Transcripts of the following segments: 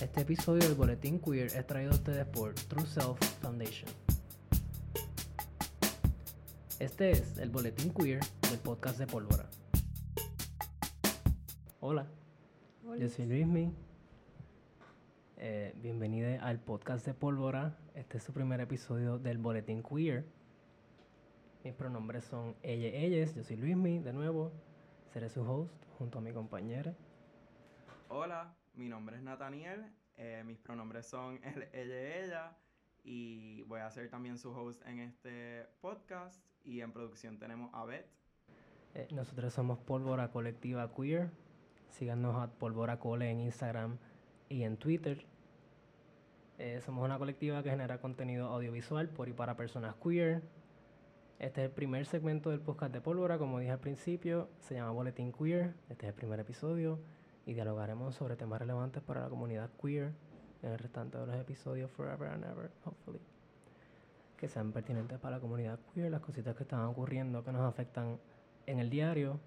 Este episodio del Boletín Queer es traído a ustedes por True Self Foundation. Este es el Boletín Queer del podcast de Pólvora. Hola, yo soy Luismi. Eh, bienvenido al podcast de Pólvora. Este es su primer episodio del Boletín Queer. Mis pronombres son ella, ellas. Yo soy Luismi, de nuevo. Seré su host junto a mi compañera. Hola, mi nombre es Nathaniel. Eh, mis pronombres son él, ella, ella. Y voy a ser también su host en este podcast. Y en producción tenemos a Beth. Eh, nosotros somos Pólvora Colectiva Queer. Síganos a Pólvora Cole en Instagram y en Twitter. Eh, somos una colectiva que genera contenido audiovisual por y para personas queer. Este es el primer segmento del podcast de Pólvora, como dije al principio, se llama Boletín Queer. Este es el primer episodio y dialogaremos sobre temas relevantes para la comunidad queer en el restante de los episodios Forever and Ever, hopefully. Que sean pertinentes para la comunidad queer, las cositas que están ocurriendo que nos afectan en el diario.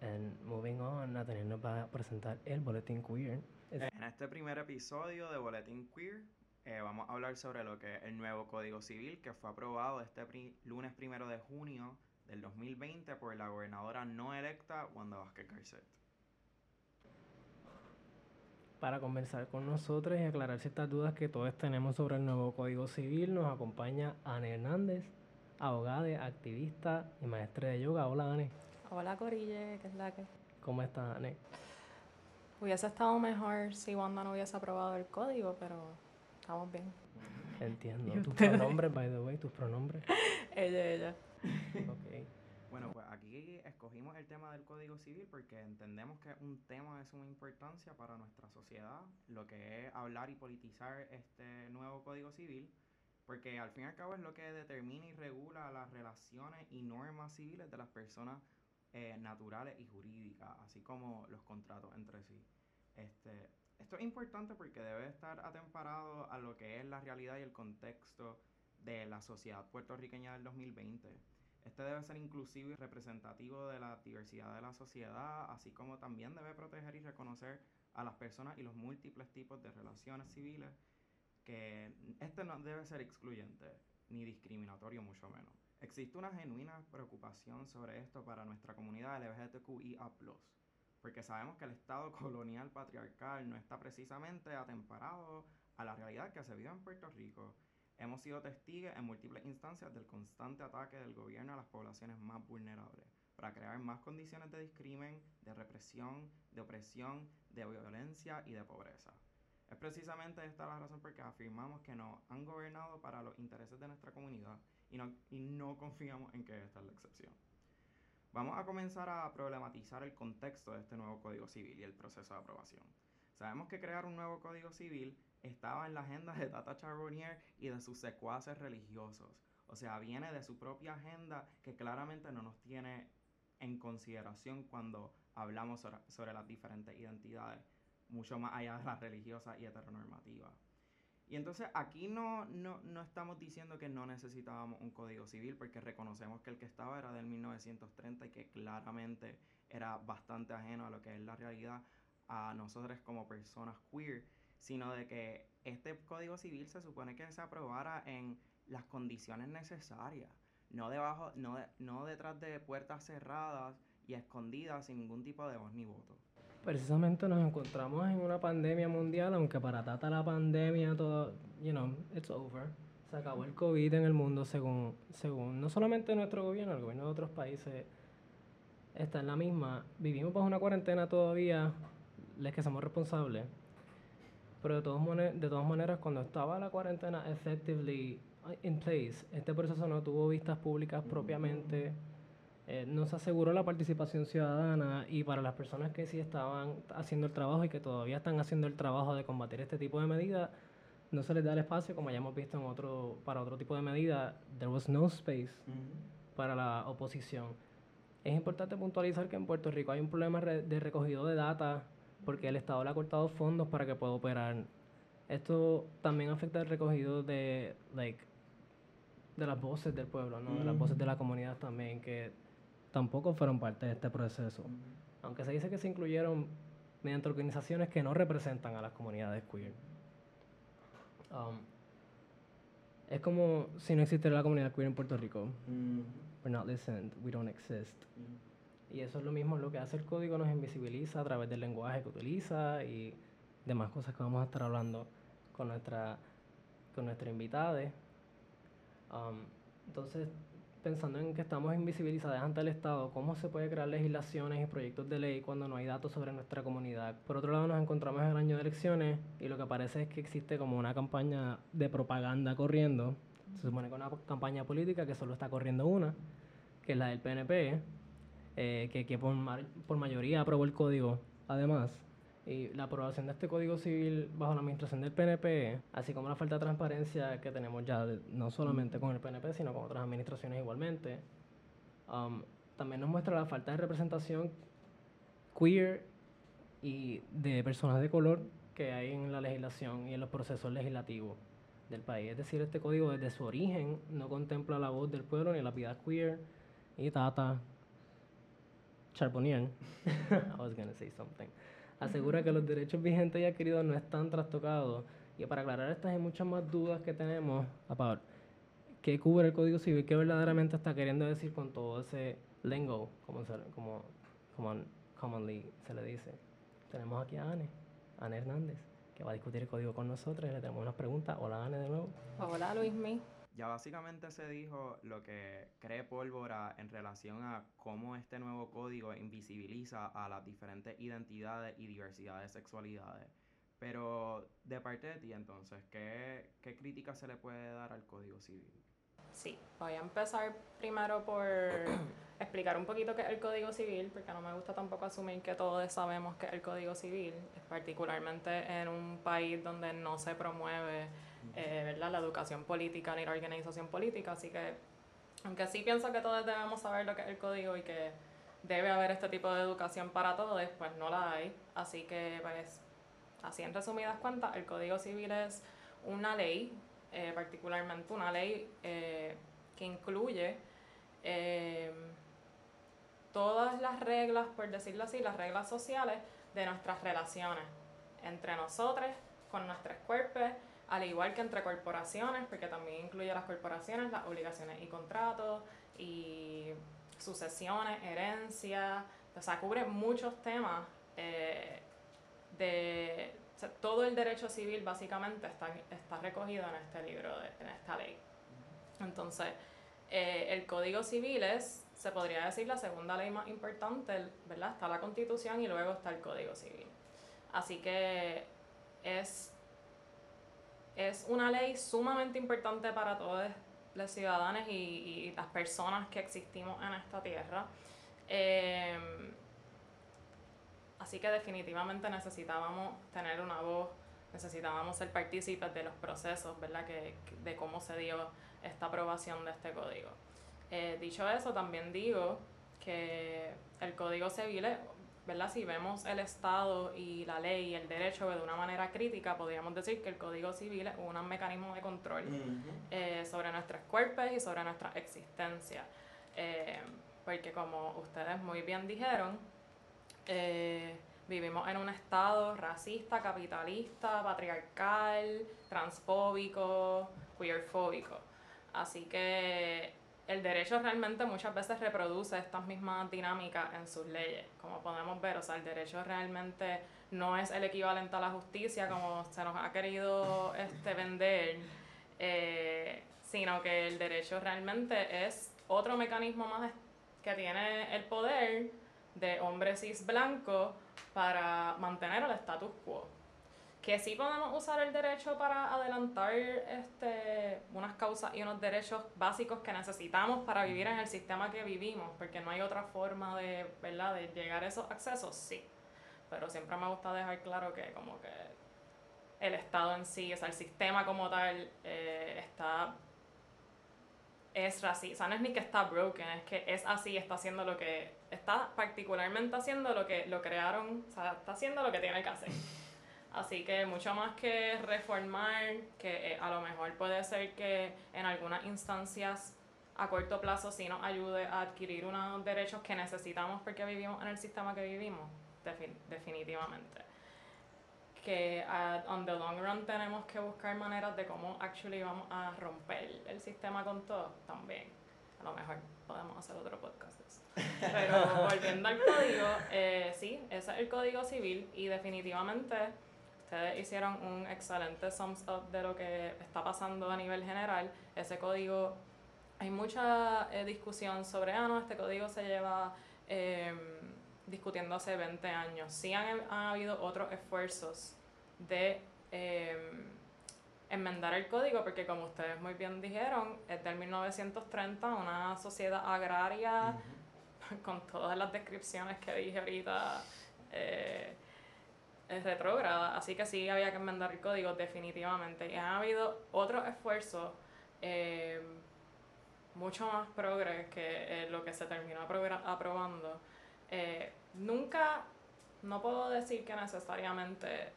And moving on, Nathaniel nos va a presentar el Boletín Queer. En este primer episodio de Boletín Queer eh, vamos a hablar sobre lo que es el nuevo Código Civil que fue aprobado este pri- lunes primero de junio del 2020 por la gobernadora no electa Wanda Vázquez Garcet. Para conversar con nosotros y aclarar ciertas dudas que todos tenemos sobre el nuevo Código Civil, nos acompaña Anne Hernández, abogada, activista y maestra de yoga. Hola, Anne. Hola Corille, que es la que. ¿Cómo estás, Anne? Hubiese estado mejor si Wanda no hubiese aprobado el código, pero estamos bien. Entiendo. ¿Y Tus pronombres, by the way, tus pronombres. Ella, ella. Ok. Bueno, pues aquí escogimos el tema del Código Civil porque entendemos que es un tema de suma importancia para nuestra sociedad, lo que es hablar y politizar este nuevo Código Civil, porque al fin y al cabo es lo que determina y regula las relaciones y normas civiles de las personas eh, naturales y jurídicas, así como los contratos entre sí. Este, esto es importante porque debe estar atemparado a lo que es la realidad y el contexto de la sociedad puertorriqueña del 2020. Este debe ser inclusivo y representativo de la diversidad de la sociedad, así como también debe proteger y reconocer a las personas y los múltiples tipos de relaciones civiles, que este no debe ser excluyente ni discriminatorio, mucho menos. Existe una genuina preocupación sobre esto para nuestra comunidad LGBTQIA+, porque sabemos que el Estado colonial patriarcal no está precisamente atemparado a la realidad que se vive en Puerto Rico. Hemos sido testigos en múltiples instancias del constante ataque del gobierno a las poblaciones más vulnerables, para crear más condiciones de discrimen, de represión, de opresión, de violencia y de pobreza. Es precisamente esta la razón por que afirmamos que nos han gobernado para los intereses de nuestra comunidad y no, y no confiamos en que esta es la excepción. Vamos a comenzar a problematizar el contexto de este nuevo Código Civil y el proceso de aprobación. Sabemos que crear un nuevo Código Civil estaba en la agenda de Tata Charbonnier y de sus secuaces religiosos. O sea, viene de su propia agenda que claramente no nos tiene en consideración cuando hablamos sobre, sobre las diferentes identidades, mucho más allá de las religiosas y heteronormativas. Y entonces aquí no, no, no estamos diciendo que no necesitábamos un código civil porque reconocemos que el que estaba era del 1930 y que claramente era bastante ajeno a lo que es la realidad a nosotros como personas queer, sino de que este código civil se supone que se aprobara en las condiciones necesarias, no debajo, no, de- no detrás de puertas cerradas y escondidas sin ningún tipo de voz ni voto. Precisamente nos encontramos en una pandemia mundial, aunque para Tata la pandemia todo, you know, it's over. Se acabó el COVID en el mundo según, según no solamente nuestro gobierno, el gobierno de otros países está en la misma. Vivimos bajo una cuarentena todavía, les que somos responsables. Pero de, todos de todas maneras, cuando estaba la cuarentena effectively in place, este proceso no tuvo vistas públicas propiamente. Eh, no se aseguró la participación ciudadana y para las personas que sí estaban haciendo el trabajo y que todavía están haciendo el trabajo de combatir este tipo de medidas, no se les da el espacio, como ya hemos visto en otro, para otro tipo de medidas, there was no space para la oposición. Es importante puntualizar que en Puerto Rico hay un problema de recogido de data porque el Estado le ha cortado fondos para que pueda operar. Esto también afecta el recogido de, like, de las voces del pueblo, ¿no? De las voces de la comunidad también, que tampoco fueron parte de este proceso. Aunque se dice que se incluyeron mediante organizaciones que no representan a las comunidades queer. Um, es como si no existiera la comunidad queer en Puerto Rico. We're not listened, we don't exist. Y eso es lo mismo lo que hace el código, nos invisibiliza a través del lenguaje que utiliza y demás cosas que vamos a estar hablando con nuestra, con nuestra invitada. Um, entonces, pensando en que estamos invisibilizadas ante el Estado, ¿cómo se puede crear legislaciones y proyectos de ley cuando no hay datos sobre nuestra comunidad? Por otro lado, nos encontramos en el año de elecciones y lo que parece es que existe como una campaña de propaganda corriendo. Se supone que una campaña política que solo está corriendo una, que es la del PNP, eh, que, que por, por mayoría aprobó el código, además. Y la aprobación de este Código Civil bajo la administración del PNP, así como la falta de transparencia que tenemos ya, no solamente con el PNP, sino con otras administraciones igualmente, um, también nos muestra la falta de representación queer y de personas de color que hay en la legislación y en los procesos legislativos del país. Es decir, este código desde su origen no contempla la voz del pueblo ni la vida queer y Tata Charbonnier. I was going to say something asegura que los derechos vigentes y adquiridos no están trastocados. Y para aclarar estas y muchas más dudas que tenemos, about qué cubre el Código Civil, qué verdaderamente está queriendo decir con todo ese lingo, como, como, como commonly se le dice. Tenemos aquí a Anne, Anne Hernández, que va a discutir el código con nosotros y le tenemos unas preguntas. Hola Anne de nuevo. Hola Luismi. Ya básicamente se dijo lo que cree Pólvora en relación a cómo este nuevo código invisibiliza a las diferentes identidades y diversidades de sexualidades. Pero de parte de ti entonces, ¿qué, ¿qué crítica se le puede dar al Código Civil? Sí, voy a empezar primero por explicar un poquito qué es el Código Civil, porque no me gusta tampoco asumir que todos sabemos qué es el Código Civil, particularmente en un país donde no se promueve eh, ¿verdad? la educación política ni la organización política. Así que, aunque sí pienso que todos debemos saber lo que es el código y que debe haber este tipo de educación para todos, pues no la hay. Así que, pues, así en resumidas cuentas, el Código Civil es una ley, eh, particularmente una ley eh, que incluye todas las reglas, por decirlo así, las reglas sociales de nuestras relaciones entre nosotros, con nuestros cuerpos, al igual que entre corporaciones, porque también incluye las corporaciones, las obligaciones y contratos, y sucesiones, herencia, o sea, cubre muchos temas eh, de... todo el derecho civil básicamente está, está recogido en este libro, en esta ley. Entonces, eh, el Código Civil es, se podría decir, la segunda ley más importante, ¿verdad? Está la Constitución y luego está el Código Civil. Así que es es una ley sumamente importante para todos los ciudadanos y, las personas que existimos en esta tierra. Em, así que definitivamente necesitábamos tener una voz, necesitábamos ser partícipes de los procesos, ¿verdad? Que, de cómo se dio esta aprobación de este código. Eh, dicho eso, también digo que el código civil ¿verdad? Si vemos el Estado y la ley y el derecho de una manera crítica, podríamos decir que el Código Civil es un mecanismo de control eh, sobre nuestros cuerpos y sobre nuestra existencia. Eh, porque como ustedes muy bien dijeron, eh, vivimos en un Estado racista, capitalista, patriarcal, transfóbico, queerfóbico. Así que el derecho realmente muchas veces reproduce estas mismas dinámicas en sus leyes, como podemos ver, o sea, el derecho realmente no es el equivalente a la justicia como se nos ha querido este, vender, eh, sino que el derecho realmente es otro mecanismo más que tiene el poder de hombre cis blanco para mantener el status quo que sí podemos usar el derecho para adelantar este, unas causas y unos derechos básicos que necesitamos para vivir en el sistema que vivimos, porque no hay otra forma de, ¿verdad? de llegar a esos accesos, sí. Pero siempre me gusta dejar claro que como que el Estado en sí, o sea, el sistema como tal eh, está es racista, no es ni que está broken, es que es así, está haciendo lo que, está particularmente haciendo lo que lo crearon, o sea, está haciendo lo que tiene que hacer. Así que mucho más que reformar, que eh, a lo mejor puede ser que en algunas instancias a corto plazo sí nos ayude a adquirir unos derechos que necesitamos porque vivimos en el sistema que vivimos. definitivamente. Que uh, on the long run tenemos que buscar maneras de cómo actually vamos a romper el sistema con todo también. A lo mejor podemos hacer otro podcast de eso. Pero volviendo al código, eh, sí, ese es el código civil y definitivamente ustedes hicieron un excelente sums up de lo que está pasando a nivel general. Ese código, hay mucha eh, discusión sobre, ah, no, este código se lleva eh, discutiendo hace 20 años. Sí han, habido otros esfuerzos de em, enmendar el código, porque como ustedes muy bien dijeron, es del 1930, una sociedad agraria, con todas las descripciones que dije ahorita, eh, es retrógrada. Así que sí había que enmendar el código definitivamente. Y ha habido otros esfuerzos em, mucho más progres que eh, lo que se terminó aprobando eh, nunca, no puedo decir que necesariamente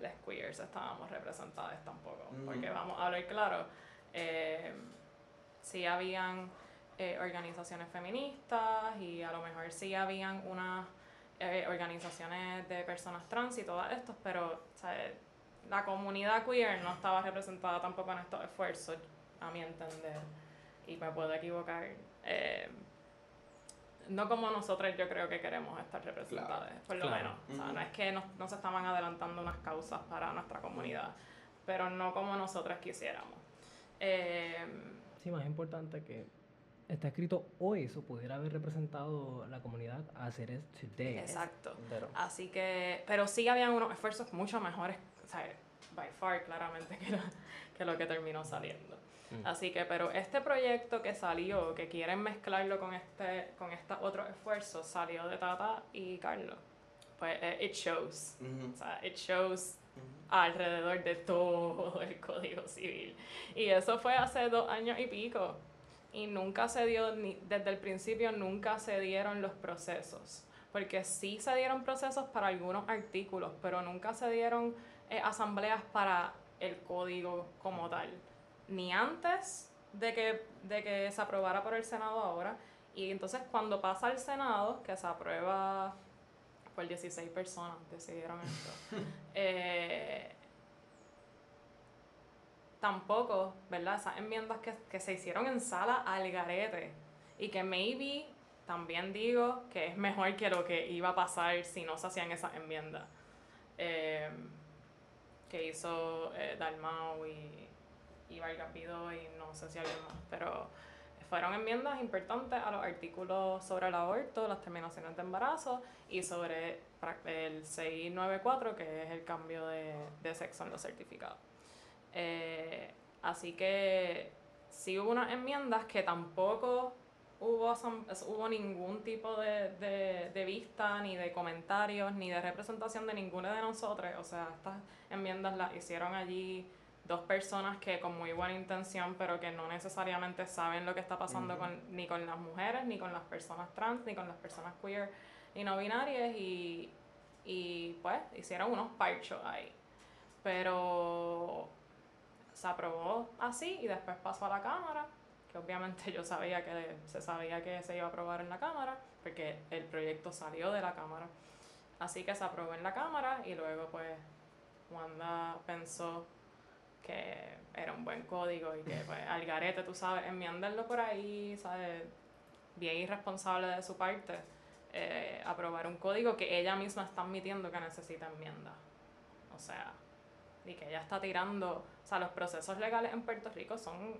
las queers estábamos representadas tampoco, mm. porque vamos a hablar claro, eh, sí habían eh, organizaciones feministas y a lo mejor sí habían unas organizaciones de personas trans y todo esto, pero la comunidad queer no estaba representada tampoco en estos esfuerzos, a mi entender, y me puedo equivocar no como nosotros yo creo que queremos estar representadas, por lo menos. O sea, no es que no, se estaban adelantando unas causas para nuestra comunidad, pero no como nosotras quisiéramos. Eh, sí, más importante que está escrito hoy, eso pudiera haber representado la comunidad a hacer es today. Exacto. Así que, pero sí habían unos esfuerzos mucho mejores, o sea, by far claramente que que, lo que terminó saliendo. Mm. Así que, pero este proyecto que salió, que quieren mezclarlo con este, con estos otros esfuerzos, salió de Tata y Carlos. Pues eh, it shows. O sea, it shows alrededor de todo el Código Civil. Y eso fue hace dos años y pico. Y nunca se dio, ni, desde el principio nunca se dieron los procesos. Porque sí se dieron procesos para algunos artículos, pero nunca se dieron eh, asambleas para el código como tal ni antes de que, de que se aprobara por el Senado ahora. Y entonces cuando pasa al Senado, que se aprueba por 16 personas, decidieron esto, eh, tampoco, ¿verdad? Esas enmiendas que, que se hicieron en sala al garete y que maybe también digo que es mejor que lo que iba a pasar si no se hacían esas enmiendas eh, que hizo eh, Dalmau y y Vargas y no sé si alguien más, pero fueron enmiendas importantes a los artículos sobre el aborto, las terminaciones de embarazo y sobre el 694, que es el cambio de, de sexo en los certificados. Eh, así que sí hubo unas enmiendas que tampoco hubo, hubo ningún tipo de, de, de, vista, ni de comentarios, ni de representación de ninguna de nosotros. O sea, estas enmiendas las hicieron allí dos personas que con muy buena intención, pero que no necesariamente saben lo que está pasando con, ni con las mujeres, ni con las personas trans, ni con las personas queer y no binarias, y, y pues hicieron unos parchos ahí. Pero se aprobó así y después pasó a la Cámara, que obviamente yo sabía que se sabía que se iba a aprobar en la Cámara, porque el proyecto salió de la Cámara. Así que se aprobó en la Cámara y luego pues Wanda pensó que era un buen código y que pues al garete, tú sabes, enmiendarlo por ahí, ¿sabes? Bien irresponsable de su parte, eh, aprobar un código que ella misma está admitiendo que necesita enmienda. O sea, y que ella está tirando, o sea, los procesos legales en Puerto Rico son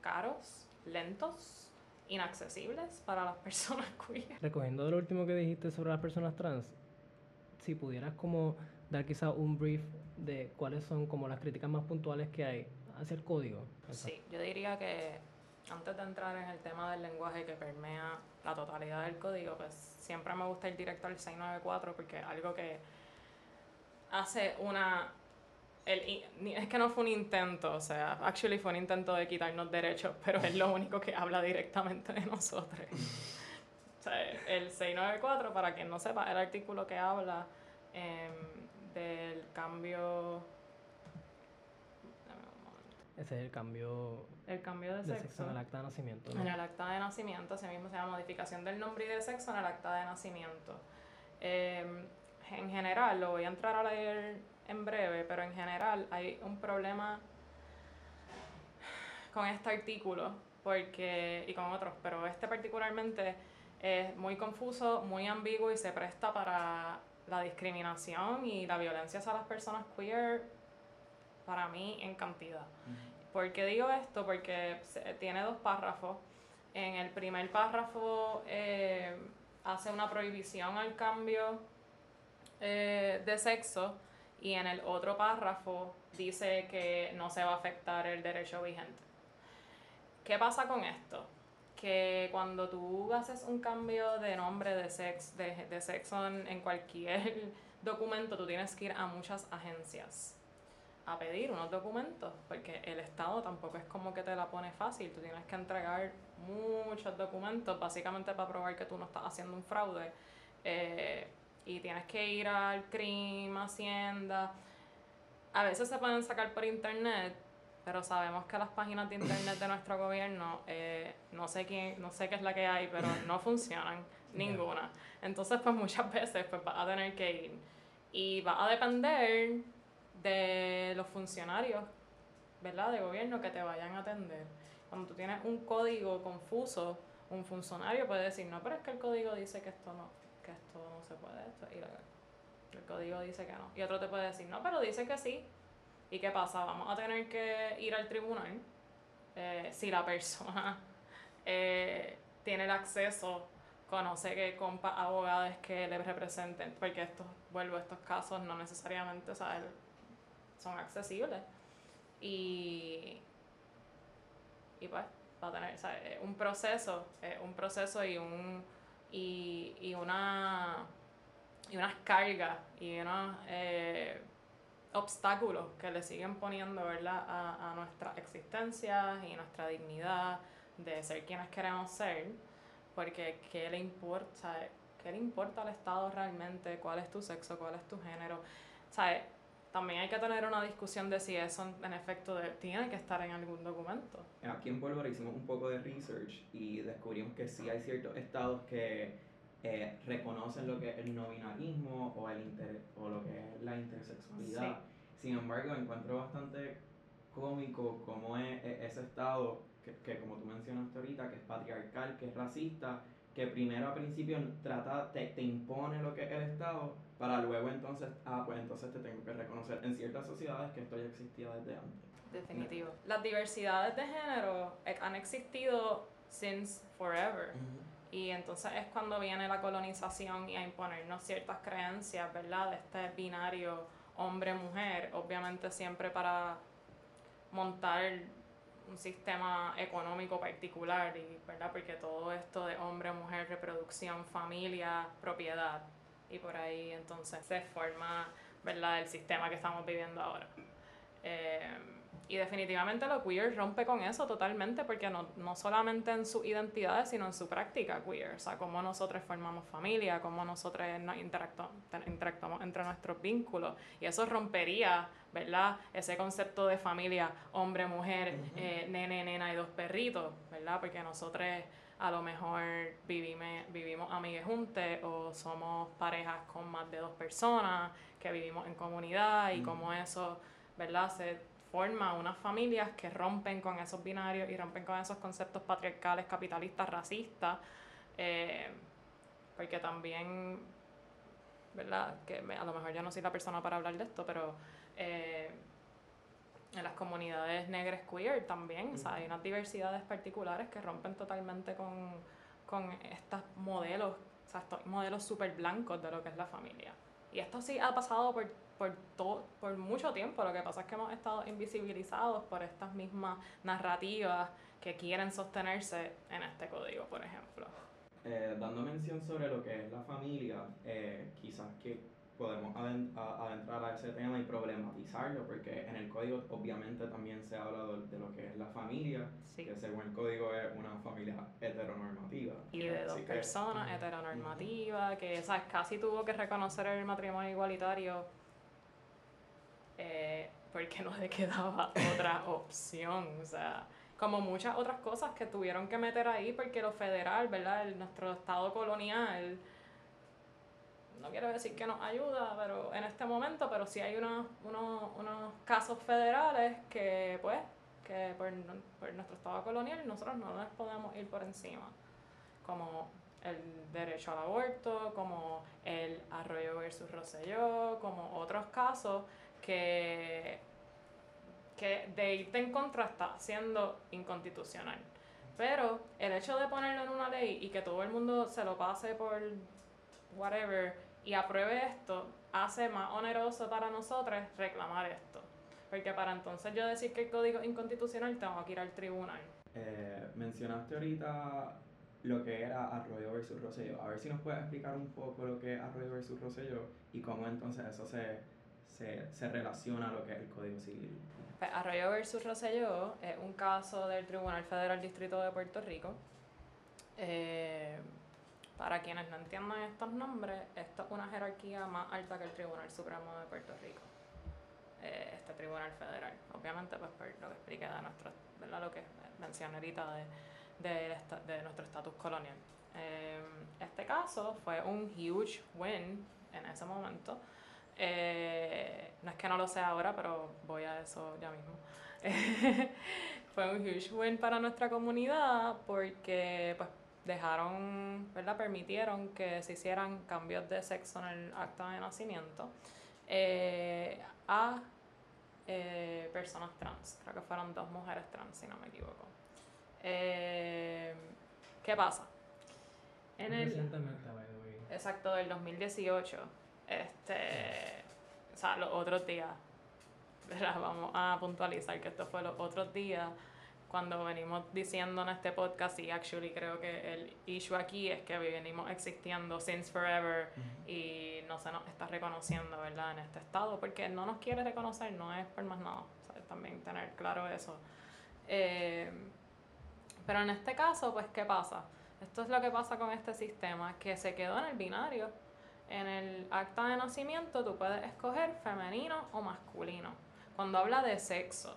caros, lentos, inaccesibles para las personas queer. Recogiendo lo último que dijiste sobre las personas trans, si pudieras como dar quizá un brief de cuáles son como las críticas más puntuales que hay hacia el código. Sí, yo diría que antes de entrar en el tema del lenguaje que permea la totalidad del código, pues siempre me gusta ir directo al 694 porque algo que hace una... El, es que no fue un intento, o sea, actually fue un intento de quitarnos derechos, pero es lo único que habla directamente de nosotros. o sea, el 694, para quien no sepa, el artículo que habla eh, del cambio... Ese es el cambio, el cambio de, sexo, en el acta de nacimiento. En el acta de nacimiento, así mismo se llama modificación del nombre y de sexo en el acta de nacimiento. Em, en general, lo voy a entrar a leer en breve, pero en general hay un problema con este artículo porque, y con otros, pero este particularmente es muy confuso, muy ambiguo y se presta para la discriminación y la violencia hacia las personas queer, para mí, en cantidad. ¿Por qué digo esto? Porque tiene dos párrafos. En el primer párrafo eh, hace una prohibición al cambio eh, de sexo y en el otro párrafo dice que no se va a afectar el derecho vigente. ¿Qué pasa con esto? Que cuando tú haces un cambio de nombre de, sex, de, sexo en, cualquier documento, tú tienes que ir a muchas agencias a pedir unos documentos, porque el Estado tampoco es como que te la pone fácil, tú tienes que entregar muchos documentos básicamente para probar que tú no estás haciendo un fraude. Eh, y tienes que ir al CRIM, Hacienda. A veces se pueden sacar por internet, pero sabemos que las páginas de internet de nuestro gobierno, eh, no sé quién, no sé qué es la que hay, pero no funcionan ninguna. Entonces, pues muchas veces pues vas a tener que ir y va a depender de los funcionarios, ¿verdad? De gobierno que te vayan a atender. Cuando tú tienes un código confuso, un funcionario puede decir, no, pero es que el código dice que esto no, que esto no se puede, esto es ilegal. El código dice que no. Y otro te puede decir, no, pero dice que sí. ¿Y qué pasa? Vamos a tener que ir al tribunal eh, si la persona eh, tiene el acceso, conoce que compa abogados que le representen, porque estos, vuelvo, estos casos no necesariamente son accesibles. Y, y pues va a tener un proceso, un proceso y un y, y una y unas cargas y unos eh, obstáculos que le siguen poniendo ¿verdad? A, a nuestra existencia y nuestra dignidad de ser quienes queremos ser, porque ¿qué le importa? ¿Qué le importa al Estado realmente? ¿Cuál es tu sexo? ¿Cuál es tu género? ¿Sabes? También hay que tener una discusión de si eso en efecto de, tiene que estar en algún documento. Aquí en Pólvora hicimos un poco de research y descubrimos que sí hay ciertos estados que eh, reconocen lo que es el no binarismo o, el inter, o lo que es la intersexualidad. Sin embargo, encuentro bastante cómico cómo es, ese estado que, que, como tú mencionaste ahorita, que es patriarcal, que es racista, que primero a principio trata, te, te impone lo que es el Estado, para luego entonces, ah, pues entonces te tengo que reconocer en ciertas sociedades que esto ya existía desde antes. Definitivo. Las diversidades de género eh, han existido since forever. Y entonces es cuando viene la colonización y a imponernos ciertas creencias, ¿verdad? De este binario hombre-mujer, obviamente siempre para montar un sistema económico particular, y, ¿verdad? Porque todo esto de hombre, mujer, reproducción, familia, propiedad, y por ahí entonces se forma, ¿verdad? El sistema que estamos viviendo ahora. Eh, y definitivamente lo queer rompe con eso totalmente, porque no, no solamente en su identidad, sino en su práctica queer. O sea, cómo nosotros formamos familia, cómo nosotros nos interactuamos, interactuamos entre nuestros vínculos. Y eso rompería, ¿verdad? Ese concepto de familia, hombre, mujer, eh, nene, nena y dos perritos, ¿verdad? Porque nosotros a lo mejor vivimos, vivimos amigues juntos o somos parejas con más de dos personas que vivimos en comunidad y cómo eso, ¿verdad? Se forma unas familias que rompen con esos binarios y rompen con esos conceptos patriarcales, capitalistas, racistas, eh, porque también, ¿verdad? Que a lo mejor yo no soy la persona para hablar de esto, pero eh, en las comunidades negras queer también, o sea, hay unas diversidades particulares que rompen totalmente con, con estos modelos, o sea, estos modelos súper blancos de lo que es la familia. Y esto sí ha pasado por por, todo, por mucho tiempo. Lo que pasa es que hemos estado invisibilizados por estas mismas narrativas que quieren sostenerse en este código, por ejemplo. Eh, dando mención sobre lo que es la familia, eh, quizás que podemos adentrar a ese tema y problematizarlo, porque en el código obviamente también se habla de, lo que es la familia, que según el código es una familia heteronormativa. Y de dos personas heteronormativas, que ¿sabes? casi tuvo que reconocer el matrimonio igualitario eh, porque no le quedaba otra opción, o sea, como muchas otras cosas que tuvieron que meter ahí porque lo federal, ¿verdad? nuestro estado colonial no quiero decir que nos ayuda pero en este momento, pero sí hay unos, unos, unos casos federales que pues que por, por, nuestro estado colonial nosotros no nos podemos ir por encima, como el derecho al aborto, como el Arroyo versus Rosselló, como otros casos que, que de irte en contra está siendo inconstitucional. Pero el hecho de ponerlo en una ley y que todo el mundo se lo pase por whatever y apruebe esto, hace más oneroso para nosotros reclamar esto. Porque para entonces yo decir que el código es inconstitucional, tengo que ir al tribunal. Eh, mencionaste ahorita lo que era Arroyo versus Rosselló. A ver si nos puedes explicar un poco lo que es Arroyo versus Rosselló y cómo entonces eso se, se, se relaciona a lo que es el Código Civil. Pues Arroyo versus Rosselló es un caso del Tribunal Federal Distrito de Puerto Rico. Eh, para quienes no entiendan estos nombres, esto es una jerarquía más alta que el Tribunal Supremo de Puerto Rico. Eh, este Tribunal Federal. Obviamente, pues por lo que expliqué de nuestro, ¿verdad? Lo que mencioné ahorita de, de, de nuestro estatus colonial. Eh, este caso fue un huge win en ese momento. Eh, no es que no lo sea ahora, pero voy a eso ya mismo. fue un huge win para nuestra comunidad porque pues dejaron, ¿verdad? Permitieron que se hicieran cambios de sexo en el acta de nacimiento eh, a eh, personas trans. Creo que fueron dos mujeres trans, si no me equivoco. Eh, ¿Qué pasa? En el, exacto, del 2018, este, o sea, los otros días, vamos a puntualizar que esto fue los otros días cuando venimos diciendo en este podcast, y actually creo que el issue aquí es que venimos existiendo since forever y no se nos está reconociendo, ¿verdad? En este estado, porque no nos quiere reconocer, no es por más nada, también tener claro eso. Eh, pero en este caso, pues, ¿qué pasa? Esto es lo que pasa con este sistema, que se quedó en el binario. En el acta de nacimiento tú puedes escoger femenino o masculino. Cuando habla de sexo,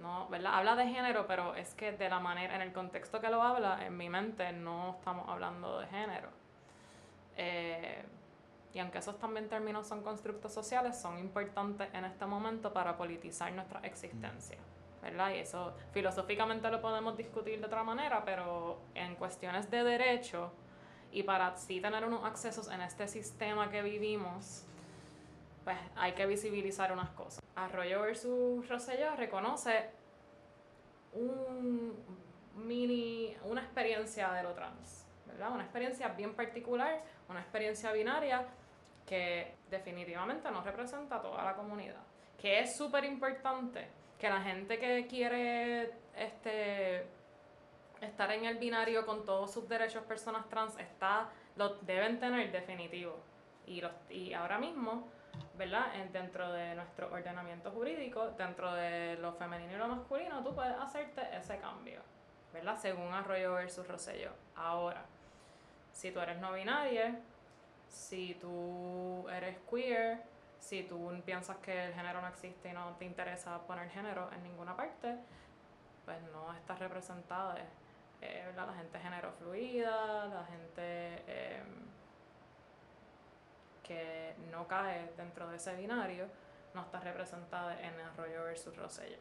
no, ¿verdad? Habla de género, pero es que de la manera, en el contexto que lo habla, en mi mente no estamos hablando de género. Eh, y aunque esos también términos son constructos sociales, son importantes en este momento para politizar nuestra existencia. ¿verdad? Y eso filosóficamente lo podemos discutir de otra manera, pero en cuestiones de derecho y para sí tener unos accesos en este sistema que vivimos, pues hay que visibilizar unas cosas. Arroyo versus Rosselló reconoce un mini, una experiencia de lo trans, ¿verdad? Una experiencia bien particular, una experiencia binaria que definitivamente no representa a toda la comunidad, que es súper importante que la gente que quiere este estar en el binario con todos sus derechos personas trans está lo deben tener definitivo y los y ahora mismo ¿verdad? Dentro de nuestro ordenamiento jurídico, dentro de lo femenino y lo masculino, tú puedes hacerte ese cambio, ¿verdad? Según Arroyo versus Rosselló. Ahora, si tú eres no binaria, si tú eres queer, si tú piensas que el género no existe y no te interesa poner género en ninguna parte, pues no estás representada. Eh, La gente género fluida, la gente... Em, que no cae dentro de ese binario, no está representada en Arroyo versus Rosselló.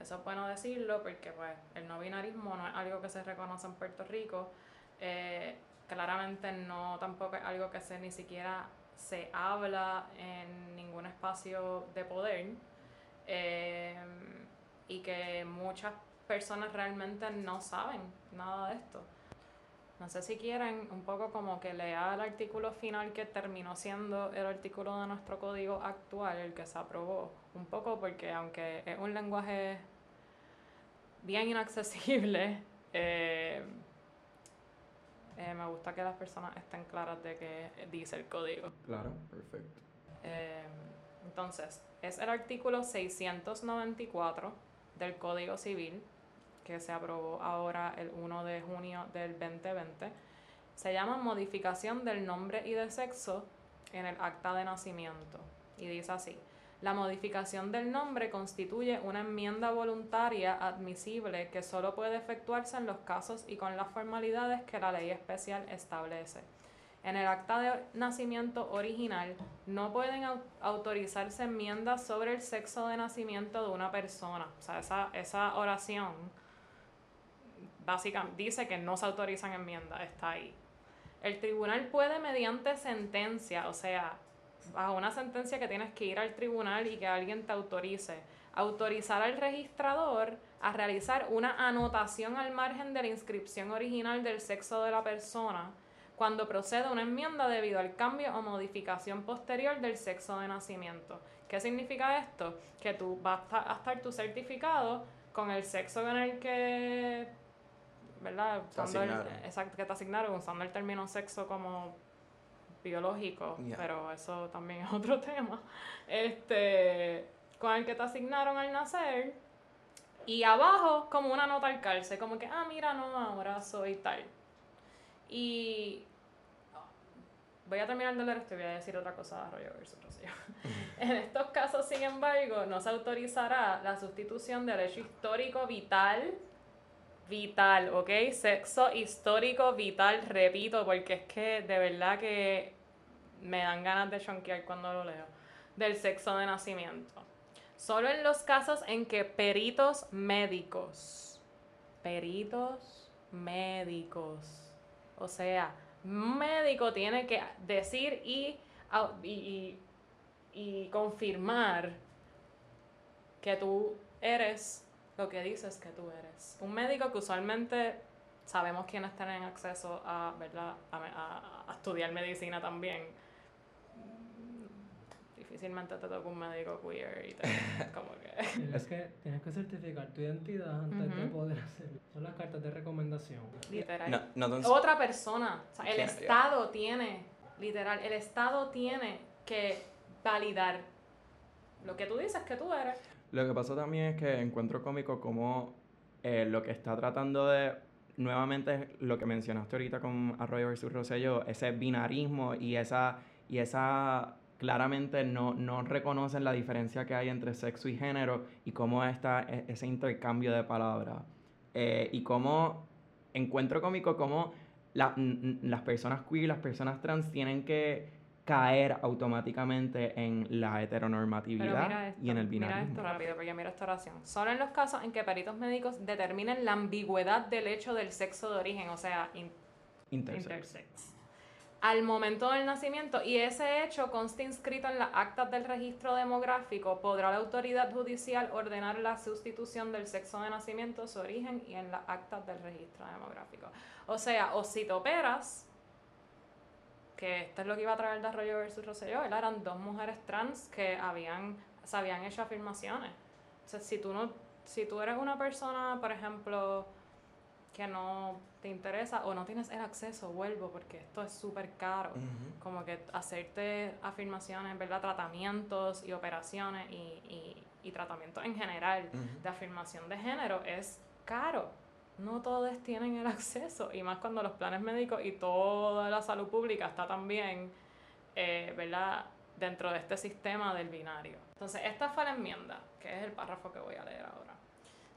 Eso es bueno decirlo porque pues, el no binarismo no es algo que se reconoce en Puerto Rico, eh, claramente no tampoco es algo que se ni siquiera se habla en ningún espacio de poder eh, y que muchas personas realmente no saben nada de esto. No sé si quieren un poco como que lea el artículo final que terminó siendo el artículo de nuestro código actual, el que se aprobó, un poco porque aunque es un lenguaje bien inaccesible, eh, eh, me gusta que las personas estén claras de qué dice el código. Claro, perfecto. Eh, entonces, es el artículo 694 del Código Civil que se aprobó ahora el 1 de junio del 2020, se llama modificación del nombre y de sexo en el acta de nacimiento. Y dice así, la modificación del nombre constituye una enmienda voluntaria admisible que solo puede efectuarse en los casos y con las formalidades que la ley especial establece. en el acta de nacimiento original no pueden autorizarse enmiendas sobre el sexo de nacimiento de una persona. O sea, esa, esa oración básicamente dice que no se autorizan enmiendas, está ahí. El tribunal puede mediante sentencia, o sea, bajo una sentencia que tienes que ir al tribunal y que alguien te autorice, autorizar al registrador a realizar una anotación al margen de la inscripción original del sexo de la persona cuando proceda una enmienda debido al cambio o modificación posterior del sexo de nacimiento. ¿Qué significa esto? Que tú vas a estar tu certificado con el sexo en el que, ¿verdad? exacto, que te asignaron, usando el término sexo como biológico, pero eso también es otro tema. Este, con el que te asignaron al nacer y abajo como una nota al calce, como que, ah, mira, no, ahora soy tal. Y voy a terminar de leer esto y voy a decir otra cosa de Arroyo versus Rocío. en estos casos, sin embargo, no se autorizará la sustitución del hecho histórico vital, vital, ¿ok? Sexo histórico vital, repito, porque es que de verdad que me dan ganas de chonquear cuando lo leo, del sexo de nacimiento. Solo en los casos en que peritos médicos, peritos médicos, o sea, médico tiene que decir y, y, y, confirmar que tú eres lo que dices que tú eres. Un médico que usualmente sabemos quiénes tienen acceso a, ¿verdad? a, estudiar medicina también. Difícilmente te toca un médico queer y te, como que... Es que tienes que certificar tu identidad antes de poder hacerlo. Son las cartas de recomendación. Literal. Otra persona. O sea, el Estado tiene, literal, el Estado tiene que validar lo que tú dices que tú eres. Lo que pasa también es que encuentro cómico como eh, lo que está tratando de nuevamente lo que mencionaste ahorita con Arroyo versus Rosselló, ese binarismo y esa, y esa claramente no, no reconocen la diferencia que hay entre sexo y género y cómo está e, ese intercambio de palabras. Eh, y cómo encuentro cómico cómo las personas queer, las personas trans tienen que caer automáticamente en la heteronormatividad y en el binarismo. Mira esto rápido, porque mira esta oración. Solo en los casos en que peritos médicos determinen la ambigüedad del hecho del sexo de origen, o sea, intersex al momento del nacimiento y ese hecho consta inscrito en las actas del registro demográfico, podrá la autoridad judicial ordenar la sustitución del sexo de nacimiento, su origen y en las actas del registro demográfico. O sea, o si te operas, que esto es lo que iba a traer de Arroyo versus Rosselló, eran dos mujeres trans que habían, se habían hecho afirmaciones. O sea, si tú, no, si tú eres una persona, por ejemplo, que no te interesa o no tienes el acceso, vuelvo porque esto es súper caro. Como que hacerte afirmaciones, ¿verdad? Tratamientos y operaciones y, y, tratamientos en general de afirmación de género es caro. No todos tienen el acceso y más cuando los planes médicos y toda la salud pública está también, eh, ¿verdad? Dentro de este sistema del binario. Entonces, esta fue la enmienda, que es el párrafo que voy a leer ahora.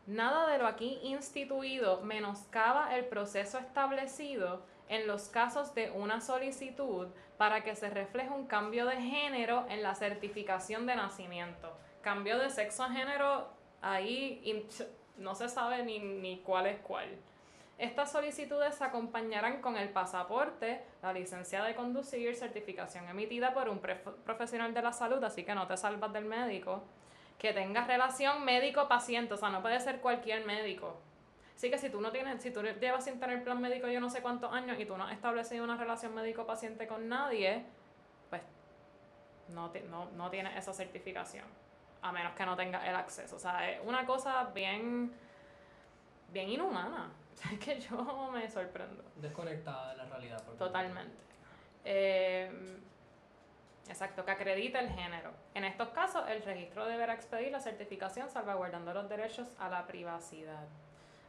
Nada de lo aquí instituido menoscaba el proceso establecido en los casos de una solicitud para que se refleje un cambio de género en la certificación de nacimiento. Cambio de sexo a género, ahí no se sabe ni, ni cuál es cuál. Estas solicitudes se acompañarán con el pasaporte, la licencia de conducir, certificación emitida por un profesional de la salud, así que no te salvas del médico, que tengas relación médico-paciente, o sea, no puede ser cualquier médico. Así que si tú no tienes, si tú llevas sin tener plan médico yo no sé cuántos años y tú no has establecido una relación médico-paciente con nadie, pues no, no, no tienes esa certificación, a menos que no tengas el acceso. O sea, es una cosa bien, bien inhumana. Es que yo me sorprendo. Desconectada de la realidad. Totalmente. Eh, Exacto, que acredita el género. En estos casos, el registro deberá expedir la certificación salvaguardando los derechos a la privacidad.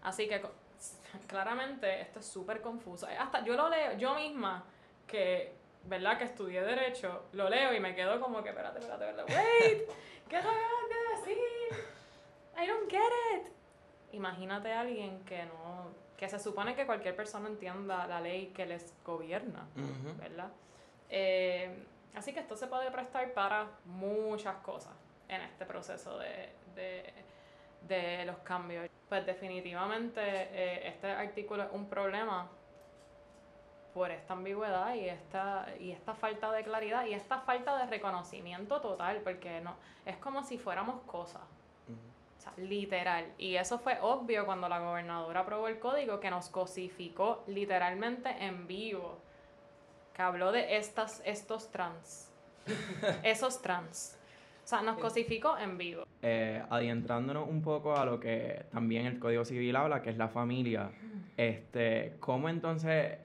Así que claramente esto es súper confuso. Hasta yo lo leo, yo misma, que, ¿verdad? Que estudié Derecho, lo leo y me quedo como que, espérate, espérate, espérate, wait, ¿qué acabas de decir? I don't get it. imagínate a alguien que no, que se supone que cualquier persona entienda la ley que les gobierna, ¿verdad? Eh, así que esto se puede prestar para muchas cosas en este proceso de, de, los cambios. Pues definitivamente eh, este artículo es un problema por esta ambigüedad y esta, y esta falta de claridad y esta falta de reconocimiento total, porque no, es como si fuéramos cosas. O sea, literal. Y eso fue obvio cuando la gobernadora aprobó el código que nos cosificó literalmente en vivo. Que habló de estas, estos trans. Esos trans. O sea, nos cosificó en vivo. Eh, adentrándonos un poco a lo que también el Código Civil habla, que es la familia. Este, ¿Cómo entonces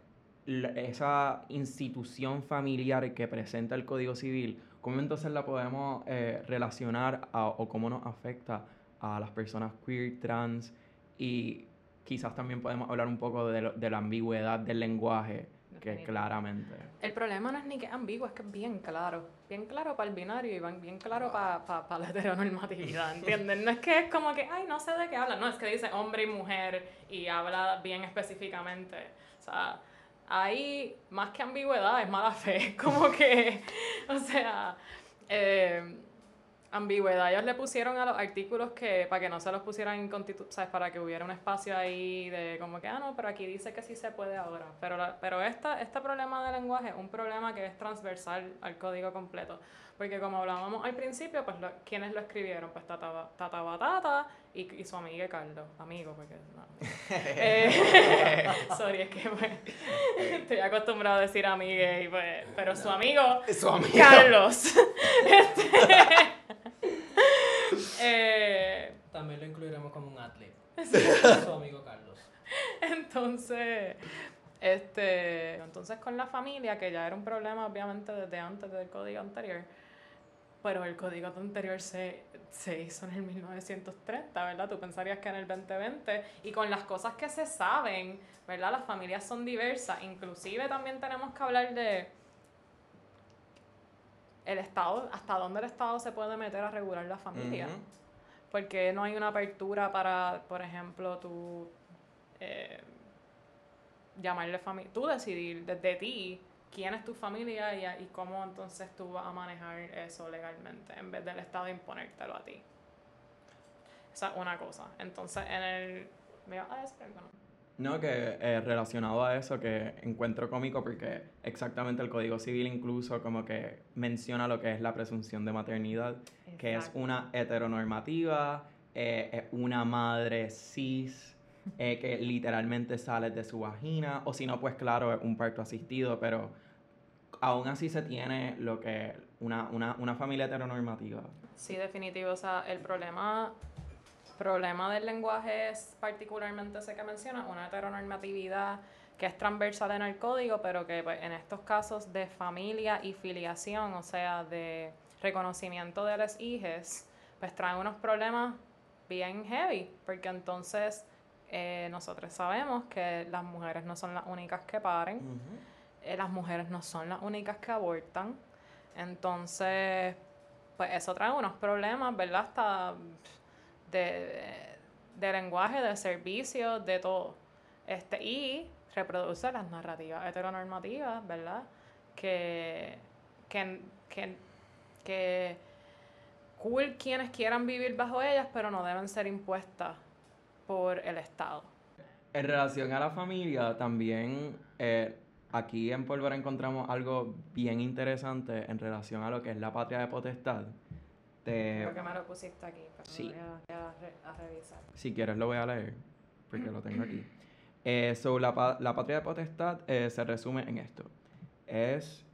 esa institución familiar que presenta el Código Civil, cómo entonces la podemos eh, relacionar o cómo nos afecta a las personas queer, trans y quizás también podemos hablar un poco de, de la ambigüedad del lenguaje, que claramente... El problema no es ni que es ambiguo, es que es bien claro. Bien claro para el binario y bien claro para pa, la heteronormatividad, ¿entienden? No es que es como que, ay, no sé de qué habla. No, es que dice hombre y mujer y habla bien específicamente. O sea, ahí más que ambigüedad es mala fe. Como que, o sea... Eh, ambigüedad ellos le pusieron a los artículos que para que no se los pusieran en ¿sabes? Para que hubiera un espacio ahí de como que, ah, no, pero aquí dice que sí se puede ahora. Pero, pero esta, este problema de lenguaje es un problema que es transversal al código completo. Porque como hablábamos al principio, pues lo, ¿quiénes lo escribieron? Pues Tata, tata Batata y, y su amiga Carlos. Amigo, porque no. eh, sorry, es que pues, estoy acostumbrado a decir amigue, y pues, pero su amigo, su amigo. Carlos. este, eh, También lo incluiremos como un atleta. Su amigo Carlos. Entonces, este, entonces con la familia, que ya era un problema obviamente desde antes del código anterior, pero el código anterior se, se hizo en el 1930, ¿verdad? Tú pensarías que en el 2020, y con las cosas que se saben, ¿verdad? Las familias son diversas, inclusive también tenemos que hablar de el Estado, hasta dónde el Estado se puede meter a regular la familia. Porque no hay una apertura para, por ejemplo, tú eh, llamarle familia, tú decidir desde ti quién es tu familia y, cómo entonces tú vas a manejar eso legalmente, en vez del Estado imponértelo a ti. Esa es una cosa. Entonces, en el... ¿Me vas a decir no, que eh, relacionado a eso que encuentro cómico porque exactamente el Código Civil incluso como que menciona lo que es la presunción de maternidad, que es una heteronormativa, eh, es una madre cis, eh, que literalmente sale de su vagina, o si no, pues claro, es un parto asistido, pero aún así se tiene lo que una, una, una familia heteronormativa. Sí, definitivo. O sea, el problema problema del lenguaje es particularmente ese que menciona, una heteronormatividad que es transversal en el código, pero que pues, en estos casos de familia y filiación, o sea, de reconocimiento de las hijas, pues trae unos problemas bien heavy, porque entonces eh, nosotros sabemos que las mujeres no son las únicas que paren, eh, las mujeres no son las únicas que abortan, entonces, pues eso trae unos problemas, ¿verdad? Hasta de, lenguaje, de servicio, de todo. Este, y reproduce las narrativas heteronormativas, ¿verdad? Que, que, que, que cool quienes quieran vivir bajo ellas, pero no deben ser impuestas por el Estado. En relación a la familia, también eh, aquí en Pólvora encontramos algo bien interesante en relación a lo que es la patria de potestad. Creo que me lo pusiste aquí, pero sí. voy a, revisar. Si quieres lo voy a leer, porque lo tengo aquí. Eh, la, la, patria de potestad eh, se resume en esto. Es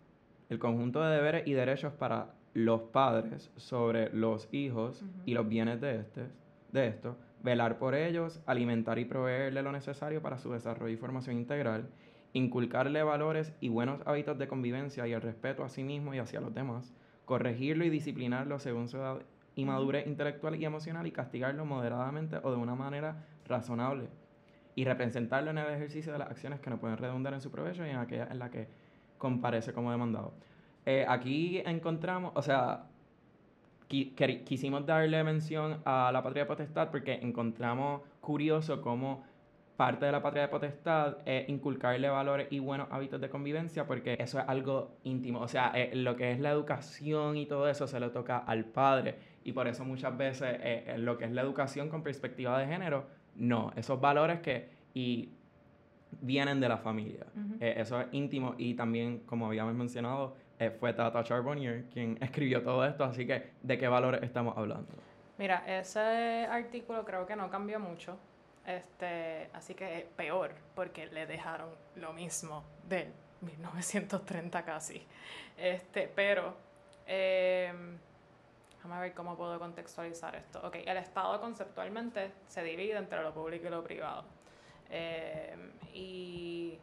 el conjunto de deberes y derechos para los padres sobre los hijos y los bienes de, este, de estos, velar por ellos, alimentar y proveerle lo necesario para su desarrollo y formación integral, inculcarle valores y buenos hábitos de convivencia y el respeto a sí mismo y hacia los demás, corregirlo y disciplinarlo según su edad y madurez intelectual y emocional y castigarlo moderadamente o de una manera razonable y representarlo en el ejercicio de las acciones que no pueden redundar en su provecho y en aquellas en las que comparece como demandado. Eh, aquí encontramos, o sea, quisimos darle mención a la patria potestad porque encontramos curioso cómo parte de la patria de potestad es inculcarle valores y buenos hábitos de convivencia porque eso es algo íntimo. O sea, eh, lo que es la educación y todo eso se lo toca al padre. Y por eso muchas veces eh, lo que es la educación con perspectiva de género, no. Esos valores que y vienen de la familia. Eh, eso es íntimo y también, como habíamos mencionado, fue Tata Charbonnier quien escribió todo esto. Así que, ¿de qué valores estamos hablando? Mira, ese artículo creo que no cambió mucho este, así que peor, porque le dejaron lo mismo de 1930 casi. Este, pero, eh, a ver cómo puedo contextualizar esto. Ok, el Estado conceptualmente se divide entre lo público y lo privado. Em, y,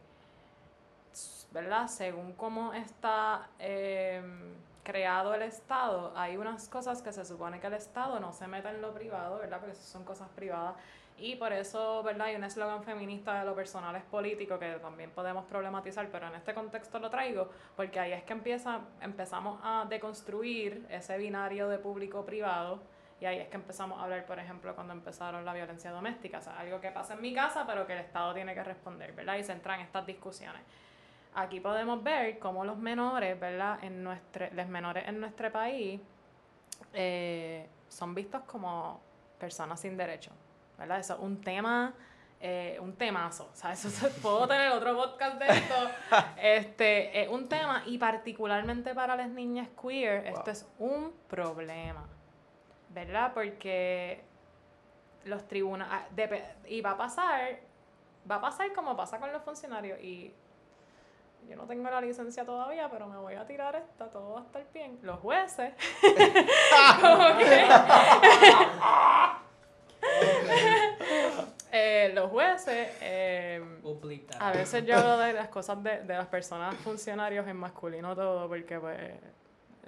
¿verdad? Según cómo está em, creado el Estado, hay unas cosas que se supone que el Estado no se meta en lo privado, ¿verdad? Porque son cosas privadas y por eso, ¿verdad? Hay un eslogan feminista de lo personal es político que también podemos problematizar, pero en este contexto lo traigo porque ahí es que empieza, empezamos a deconstruir ese binario de público-privado y ahí es que empezamos a hablar, por ejemplo, cuando empezaron la violencia doméstica, o sea, algo que pasa en mi casa, pero que el Estado tiene que responder, ¿verdad? Y se entran estas discusiones. Aquí podemos ver cómo los menores, ¿verdad? En nuestro, los menores en nuestro país eh, son vistos como personas sin derechos. ¿Verdad? Eso es un tema, eh, un temazo, o sea, eso puedo tener otro podcast de esto, este, es un tema y particularmente para las niñas queer, esto es un problema, ¿verdad? Porque los tribunales, ah, y va a pasar, va a pasar como pasa con los funcionarios y yo no tengo la licencia todavía, pero me voy a tirar esta, todo va a estar bien. Los jueces, como que, eh, los jueces, eh, a veces yo hablo de las cosas de, de las personas funcionarios en masculino todo, porque pues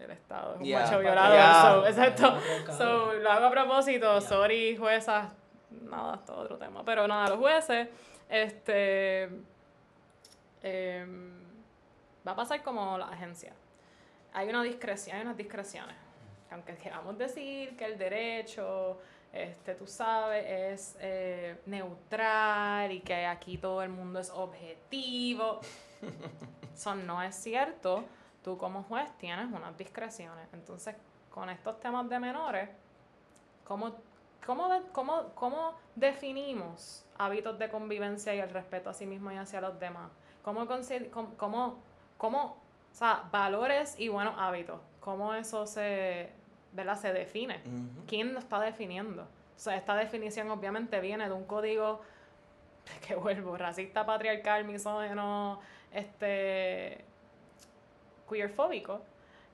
el Estado es un macho violador. exacto. So, lo hago a propósito, sorry, juezas, nada, todo otro tema. Pero nada, los jueces, este. Em, va a pasar como la agencia. Hay una discreción, hay unas discreciones. Aunque queramos decir que el derecho este, tú sabes, es eh, neutral y que aquí todo el mundo es objetivo. Eso no es cierto. Tú como juez tienes unas discreciones. Entonces, con estos temas de menores, ¿cómo, cómo, cómo, cómo definimos hábitos de convivencia y el respeto a sí mismo y hacia los demás? ¿Cómo, cómo, cómo, o sea, valores y buenos hábitos? ¿Cómo eso se, ¿verdad? se define. ¿Quién lo está definiendo? O sea, esta definición obviamente viene de un código que vuelvo, racista, patriarcal, misógeno, este queerfóbico.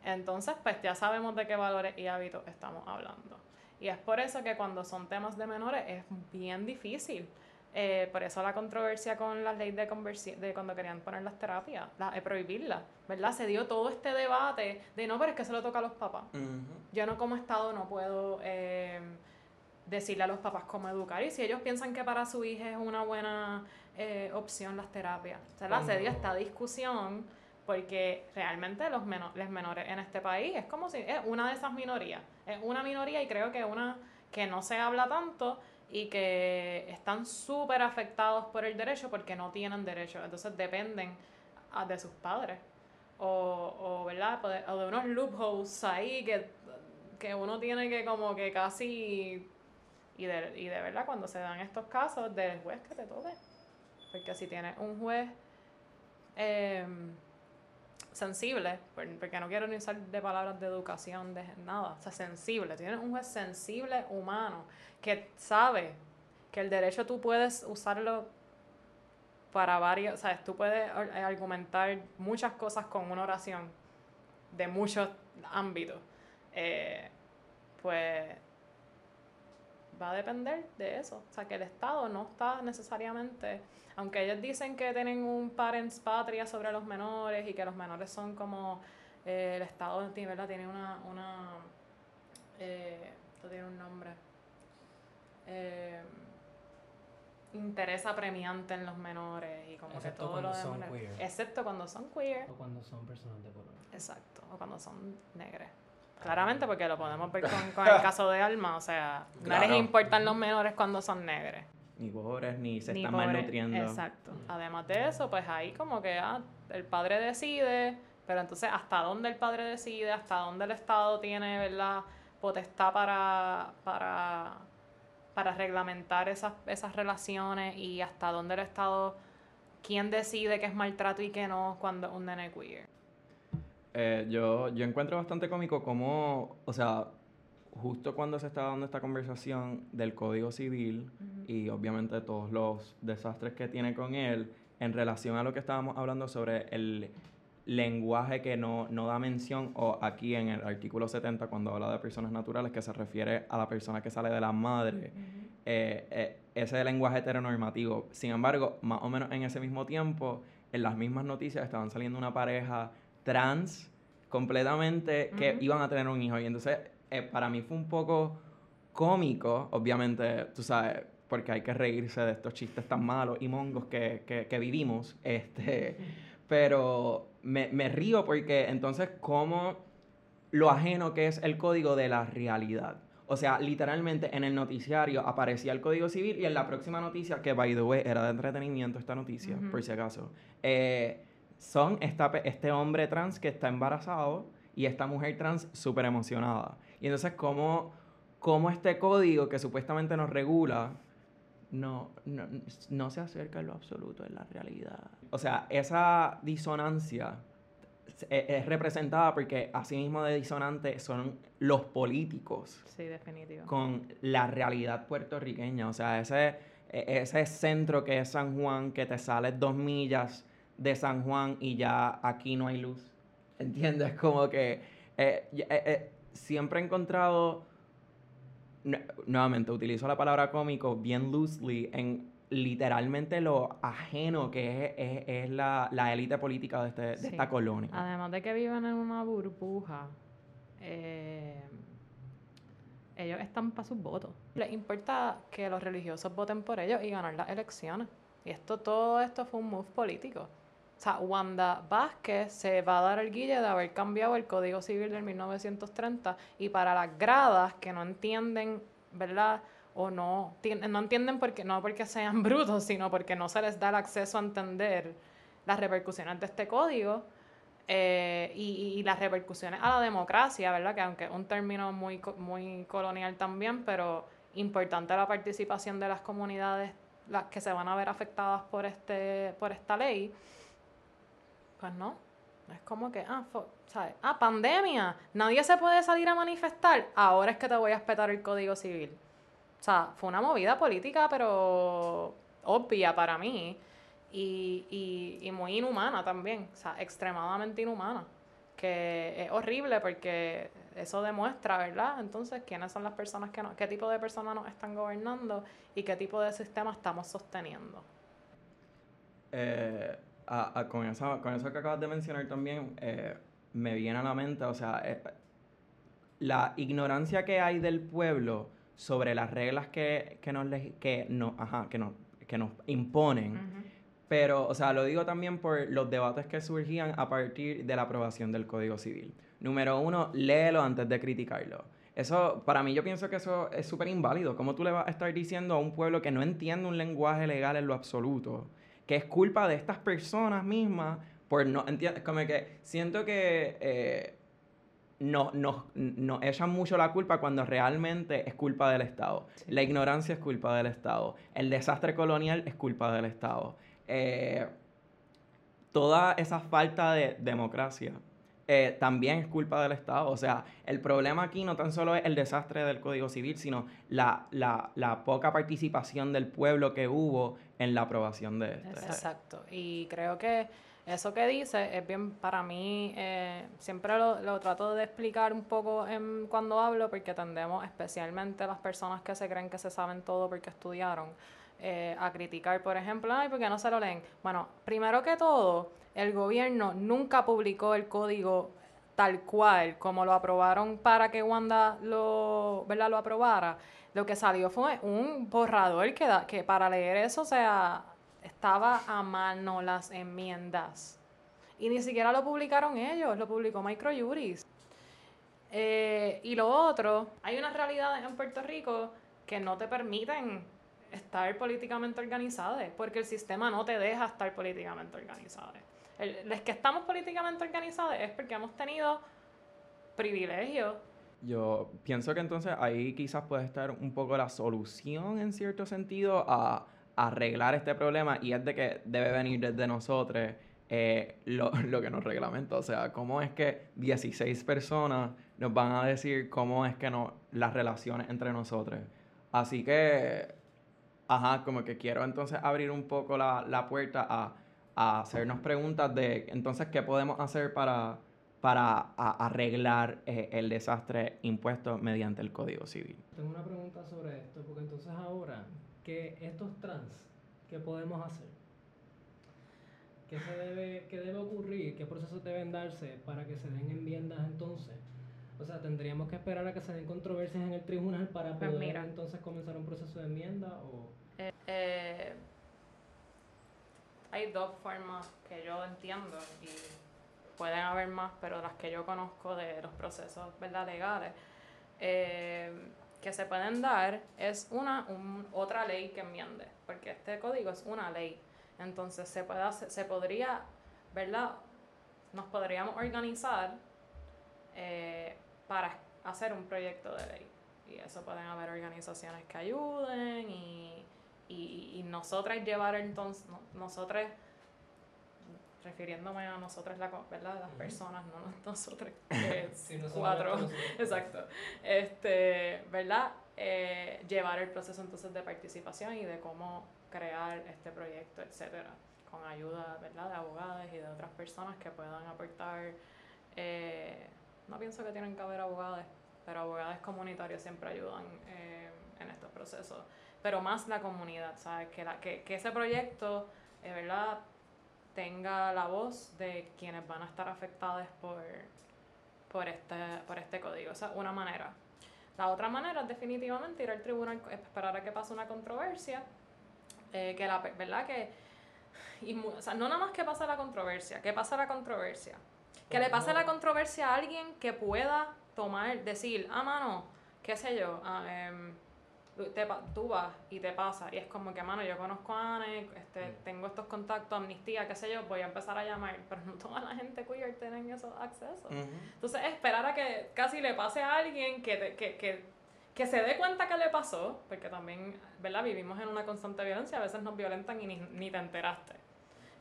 Entonces, pues ya sabemos de qué valores y hábitos estamos hablando. Y es por eso que cuando son temas de menores es bien difícil. Eh, por eso la controversia con la ley de, de cuando querían poner las terapias, la, eh, prohibirlas, ¿verdad? Se dio todo este debate de no, pero es que se lo toca a los papás. Yo no como Estado no puedo eh, decirle a los papás cómo educar. Y si ellos piensan que para su hija es una buena opción las terapias. O sea, se dio esta discusión porque realmente los, los menores en este país es como si es una de esas minorías. Es una minoría y creo que una que no se habla tanto y que están súper afectados por el derecho porque no tienen derecho. Entonces dependen ah, de sus padres. O, o, ¿verdad? o de unos loopholes ahí que, que uno tiene que como que casi... Y de, y de verdad cuando se dan estos casos del juez que te toque. Porque si tienes un juez em, sensible, porque no quiero ni usar de palabras de educación, de nada, o sea, sensible, tienes un juez sensible humano que sabe que el derecho tú puedes usarlo para varios, sea, tú puedes argumentar muchas cosas con una oración de muchos ámbitos. Eh, pues va a depender de eso. O sea, que el Estado no está necesariamente, aunque ellos dicen que tienen un parents patria sobre los menores y que los menores son como eh, el Estado ¿verdad? tiene una, una eh, esto tiene un nombre, eh, interés apremiante en los menores y como que todo lo demás. Excepto cuando son queer. O cuando son personas de color. Exacto, o cuando son negras. Claramente, porque lo podemos ver con, el caso de Alma, o sea, no les importan los menores cuando son negros. Ni pobres, ni se están malnutriendo. Exacto. Además de eso, pues ahí como que ah, el padre decide, pero entonces hasta dónde el padre decide, hasta dónde el Estado tiene, ¿verdad? potestad para, para, para reglamentar esas, esas relaciones y hasta dónde el Estado, quién decide qué es maltrato y qué no cuando un nene queer. Eh, yo, yo encuentro bastante cómico cómo, o sea, justo cuando se estaba dando esta conversación del Código Civil y obviamente todos los desastres que tiene con él, en relación a lo que estábamos hablando sobre el lenguaje que no, no, da mención, o aquí en el artículo 70, cuando habla de personas naturales, que se refiere a la persona que sale de la madre, eh, eh, ese lenguaje heteronormativo. Sin embargo, más o menos en ese mismo tiempo, en las mismas noticias estaban saliendo una pareja trans completamente que iban a tener un hijo. Y entonces, eh, para mí fue un poco cómico, obviamente, tú sabes, porque hay que reírse de estos chistes tan malos y mongos que, que, que vivimos. Este, pero me, me río porque entonces, ¿cómo lo ajeno que es el código de la realidad? O sea, literalmente en el noticiario aparecía el Código Civil y en la próxima noticia, que by the way era de entretenimiento esta noticia, por si acaso, eh, son esta, este hombre trans que está embarazado y esta mujer trans súper emocionada. Y entonces, ¿cómo, ¿cómo este código que supuestamente nos regula no, no, no se acerca en lo absoluto en la realidad. O sea, esa disonancia es, representada porque asimismo de disonante son los políticos. Sí, definitivo. Con la realidad puertorriqueña. O sea, ese, e, ese centro que es San Juan, que te sale dos millas de San Juan y ya aquí no hay luz. ¿Entiendes? Como que eh, eh, eh, siempre he encontrado nuevamente utilizo la palabra cómico bien loosely en literalmente lo ajeno que es, es, la, élite política de, este, de esta colonia. Además de que viven en una burbuja, eh, ellos están para sus votos. Les importa que los religiosos voten por ellos y ganar las elecciones. Y esto, todo esto fue un move político. O sea, Wanda Vázquez se va a dar el guille de haber cambiado el Código Civil del 1930 y para las gradas que no entienden, ¿verdad? O no, no entienden porque, no porque sean brutos, sino porque no se les da el acceso a entender las repercusiones de este código eh, y, las repercusiones a la democracia, ¿verdad? Que aunque es un término muy, muy colonial también, pero importante la participación de las comunidades las que se van a ver afectadas por, este, por esta ley. Pues no. Es como que, ah, ¿sabes? Ah, pandemia. Nadie se puede salir a manifestar. Ahora es que te voy a espetar el Código Civil. O sea, fue una movida política, pero obvia para mí. Y, y, muy inhumana también. O sea, extremadamente inhumana. Que es horrible porque eso demuestra, ¿verdad? Entonces, quiénes son las personas que no, qué tipo de personas nos están gobernando y qué tipo de sistema estamos sosteniendo. Eh, con, eso, con eso que acabas de mencionar también, eh, me viene a la mente, o sea, eh, la ignorancia que hay del pueblo sobre las reglas que, que nos, que no, ajá, que nos, que nos imponen. Pero, o sea, lo digo también por los debates que surgían a partir de la aprobación del Código Civil. Número uno, léelo antes de criticarlo. Eso, para mí, yo pienso que eso es súper inválido. ¿Cómo tú le vas a estar diciendo a un pueblo que no entiende un lenguaje legal en lo absoluto? Que es culpa de estas personas mismas por no, entiendes, como que siento que eh, nos no, no echan mucho la culpa cuando realmente es culpa del Estado. La ignorancia es culpa del Estado. El desastre colonial es culpa del Estado. Eh, toda esa falta de democracia eh, también es culpa del Estado. O sea, el problema aquí no tan solo es el desastre del Código Civil, sino la, la, la poca participación del pueblo que hubo en la aprobación de este. Exacto. Y creo que eso que dice es bien para mí, eh, siempre lo, lo, trato de explicar un poco en, cuando hablo, porque tendemos, especialmente las personas que se creen que se saben todo porque estudiaron, eh, a criticar, por ejemplo, ay, porque no se lo leen. Bueno, primero que todo, el gobierno nunca publicó el código tal cual como lo aprobaron para que Wanda lo, ¿verdad? lo aprobara. Lo que salió fue un borrador que, que para leer eso, o sea, estaba a mano las enmiendas. Y ni siquiera lo publicaron ellos, lo publicó Microjuris. Eh, y lo otro, hay unas realidades en Puerto Rico que no te permiten estar políticamente organizadas, porque el sistema no te deja estar políticamente organizada. los que estamos políticamente organizados es porque hemos tenido privilegios. Yo pienso que entonces ahí quizás puede estar un poco la solución en cierto sentido a, arreglar este problema y es de que debe venir desde nosotros eh, lo, lo, que nos reglamenta. O sea, cómo es que 16 personas nos van a decir cómo es que no, las relaciones entre nosotros. Así que, ajá, como que quiero entonces abrir un poco la, la puerta a, a, hacernos preguntas de entonces qué podemos hacer para, para arreglar eh, el desastre impuesto mediante el Código Civil. Tengo una pregunta sobre esto, porque entonces ahora, que estos trans, ¿qué podemos hacer? ¿Qué, se debe, ¿Qué debe ocurrir? ¿Qué procesos deben darse para que se den enmiendas entonces? O sea, tendríamos que esperar a que se den controversias en el tribunal para pues poder entonces comenzar un proceso de enmienda o... Eh, eh, hay dos formas que yo entiendo y pueden haber más, pero las que yo conozco de los procesos ¿verdad? legales eh, que se pueden dar es una otra ley que enmiende, porque este código es una ley. Entonces se puede se podría, ¿verdad? Nos podríamos organizar eh, para hacer un proyecto de ley. Y eso pueden haber organizaciones que ayuden y, y, y nosotras llevar entonces, nosotras, refiriéndome a nosotras, la, ¿verdad? Las personas, no nosotras, cuatro, exacto, este, ¿verdad? Eh, llevar el proceso entonces de participación y de cómo crear este proyecto, etcétera, con ayuda, ¿verdad? De abogados y de otras personas que puedan aportar eh, no pienso que tienen que haber abogados, pero abogados comunitarios siempre ayudan eh, en estos procesos. Pero más la comunidad, ¿sabes? Que, la, que, que ese proyecto, de verdad, tenga la voz de quienes van a estar afectados por, por, este, por este código. Esa es una manera. La otra manera es definitivamente ir al tribunal, esperar a que pase una controversia, eh, que la, ¿verdad? Que, y, o sea, no nada más que pase la controversia, que pasa la controversia que le pase la controversia a alguien que pueda tomar, decir, ah, mano, qué sé yo, ah, em, te, tú vas y te pasa. Y es como que, mano, yo conozco a Anne, este, mm. tengo estos contactos, amnistía, qué sé yo, voy a empezar a llamar. Pero no toda la gente queer tiene esos accesos. Entonces, esperar a que casi le pase a alguien que, que, que, que se dé cuenta que le pasó, porque también, ¿verdad? Vivimos en una constante violencia, a veces nos violentan y ni, ni te enteraste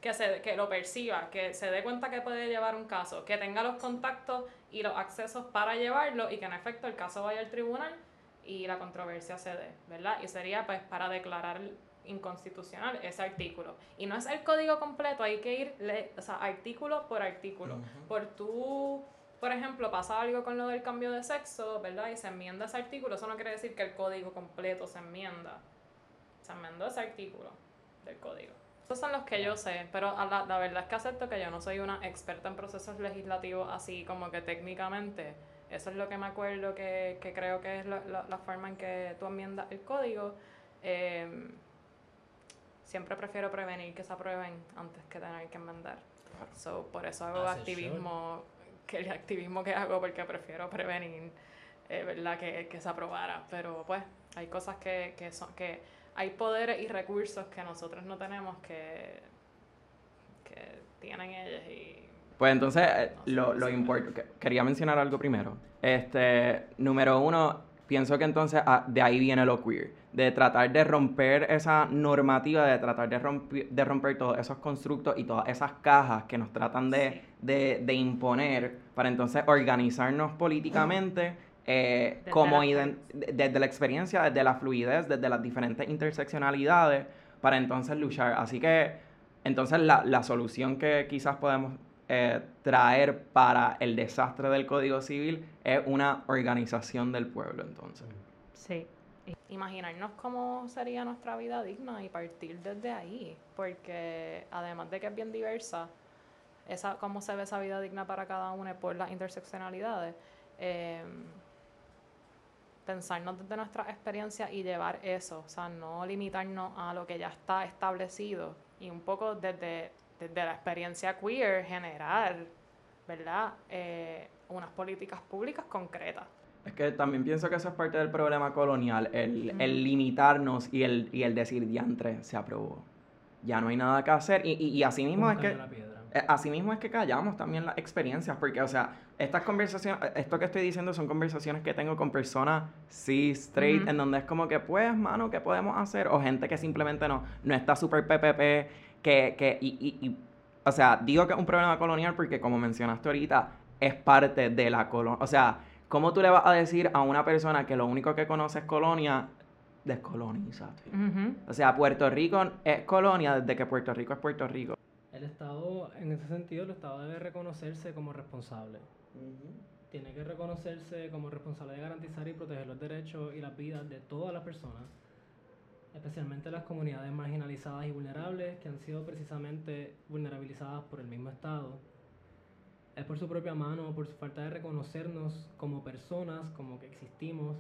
que, se, que lo perciba, que se dé cuenta que puede llevar un caso, que tenga los contactos y los accesos para llevarlo y que en efecto el caso vaya al tribunal y la controversia se dé, ¿verdad? Y sería pues para declarar inconstitucional ese artículo. Y no es el código completo, hay que ir, o sea, artículo por artículo. Por tú, por ejemplo, pasa algo con lo del cambio de sexo, ¿verdad? Y se enmienda ese artículo, eso no quiere decir que el código completo se enmienda. Se enmendó ese artículo del código. Esos son los que yo sé, pero la, la, verdad es que acepto que yo no soy una experta en procesos legislativos así como que técnicamente. Eso es lo que me acuerdo que, que creo que es la, la, forma en que tú enmiendas el código. Em, siempre prefiero prevenir que se aprueben antes que tener que enmendar. So, por eso hago activismo, que el activismo que hago, porque prefiero prevenir, eh, ¿verdad? Que, que se aprobara. Pero pues hay cosas que, que son... que hay poderes y recursos que nosotros no tenemos que, que tienen ellos y pues entonces, eh, lo, lo quería mencionar algo primero. Este, número uno, pienso que entonces ah, de ahí viene lo queer, de tratar de romper esa normativa, de tratar de, romper, de romper todos esos constructos y todas esas cajas que nos tratan de, de, de imponer para entonces organizarnos políticamente eh, como desde la experiencia, desde la fluidez, desde las diferentes interseccionalidades, para entonces luchar. Así que, entonces la, la solución que quizás podemos eh, traer para el desastre del Código Civil es una organización del pueblo, entonces. Sí. Imaginarnos cómo sería nuestra vida digna y partir desde ahí, porque además de que es bien diversa, esa, cómo se ve esa vida digna para cada uno por las interseccionalidades, eh, pensarnos desde nuestra experiencia y llevar eso, o sea, no limitarnos a lo que ya está establecido y un poco desde, desde la experiencia queer generar, ¿verdad? Eh, unas políticas públicas concretas. Es que también pienso que eso es parte del problema colonial, el, el limitarnos y el, y el decir, diantre, se aprobó. Ya no hay nada que hacer. Y, y, y así mismo es que... Eh, así mismo es que callamos también las experiencias, porque, o sea, estas conversaciones, eh, esto que estoy diciendo son conversaciones que tengo con personas sí, straight, en donde es como que, pues, mano, ¿qué podemos hacer? O gente que simplemente no, no está súper PPP, que, que y, y, y, o sea, digo que es un problema colonial porque, como mencionaste ahorita, es parte de la colonia. O sea, ¿cómo tú le vas a decir a una persona que lo único que conoce es colonia, descolonizate? O sea, Puerto Rico es colonia desde que Puerto Rico es Puerto Rico. El Estado, en ese sentido, el Estado debe reconocerse como responsable. Tiene que reconocerse como responsable de garantizar y proteger los derechos y las vidas de todas las personas, especialmente las comunidades marginalizadas y vulnerables que han sido precisamente vulnerabilizadas por el mismo Estado. Es por su propia mano, por su falta de reconocernos como personas, como que existimos,